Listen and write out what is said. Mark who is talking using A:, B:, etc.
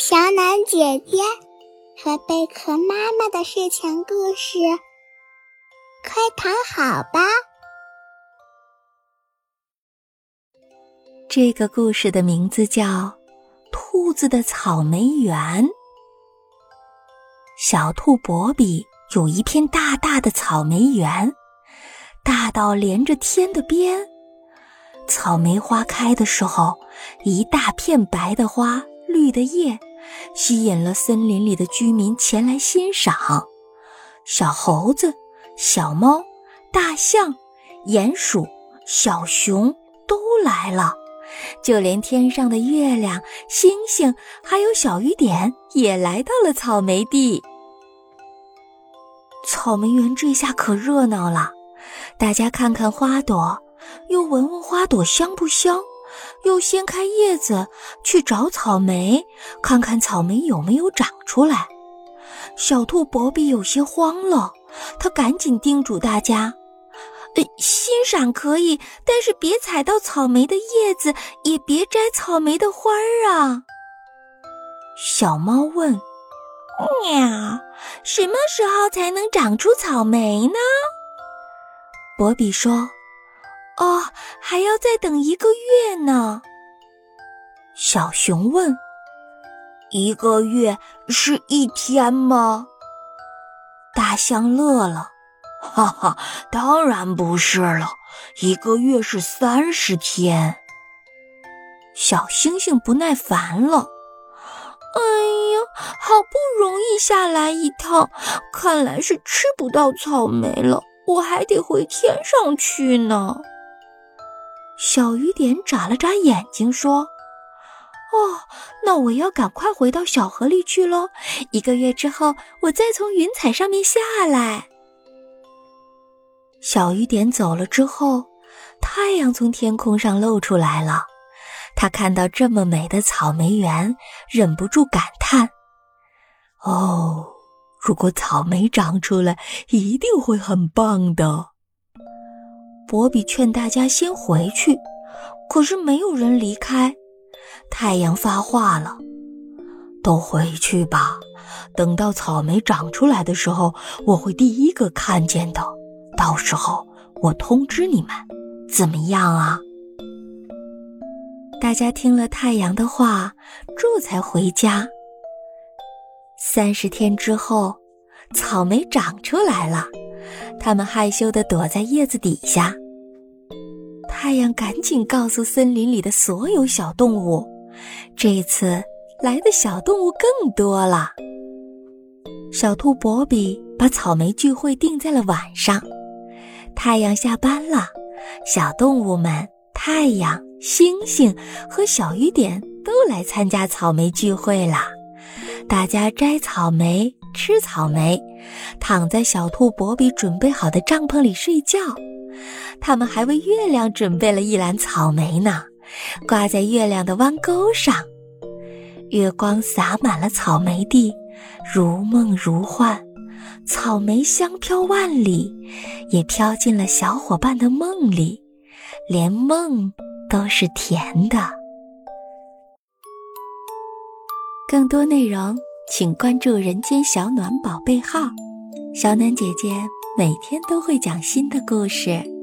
A: 小暖姐姐和贝壳妈妈的睡前故事，快躺好吧。
B: 这个故事的名字叫《兔子的草莓园》。小兔博比有一片大大的草莓园，大到连着天的边。草莓花开的时候，一大片白的花，绿的叶。吸引了森林里的居民前来欣赏，小猴子、小猫、大象、鼹鼠、小熊都来了，就连天上的月亮、星星还有小雨点也来到了草莓地。草莓园这下可热闹了，大家看看花朵，又闻闻花朵香不香。又掀开叶子去找草莓，看看草莓有没有长出来。小兔博比有些慌了，他赶紧叮嘱大家：“呃，欣赏可以，但是别踩到草莓的叶子，也别摘草莓的花儿啊。”小猫问：“喵，什么时候才能长出草莓呢？”博比说。哦，还要再等一个月呢。小熊问：“一个月是一天吗？”大象乐了：“哈哈，当然不是了，一个月是三十天。”小星星不耐烦了：“哎呀，好不容易下来一趟，看来是吃不到草莓了，我还得回天上去呢。”小雨点眨了眨眼睛，说：“哦，那我要赶快回到小河里去喽。一个月之后，我再从云彩上面下来。”小雨点走了之后，太阳从天空上露出来了。他看到这么美的草莓园，忍不住感叹：“哦，如果草莓长出来，一定会很棒的。”博比劝大家先回去，可是没有人离开。太阳发话了：“都回去吧，等到草莓长出来的时候，我会第一个看见的。到时候我通知你们，怎么样啊？”大家听了太阳的话，这才回家。三十天之后，草莓长出来了。他们害羞地躲在叶子底下。太阳赶紧告诉森林里的所有小动物，这次来的小动物更多了。小兔博比把草莓聚会定在了晚上。太阳下班了，小动物们太阳、星星和小雨点都来参加草莓聚会了。大家摘草莓。吃草莓，躺在小兔博比准备好的帐篷里睡觉。他们还为月亮准备了一篮草莓呢，挂在月亮的弯钩上。月光洒满了草莓地，如梦如幻，草莓香飘万里，也飘进了小伙伴的梦里，连梦都是甜的。更多内容。请关注“人间小暖宝贝号”，小暖姐姐每天都会讲新的故事。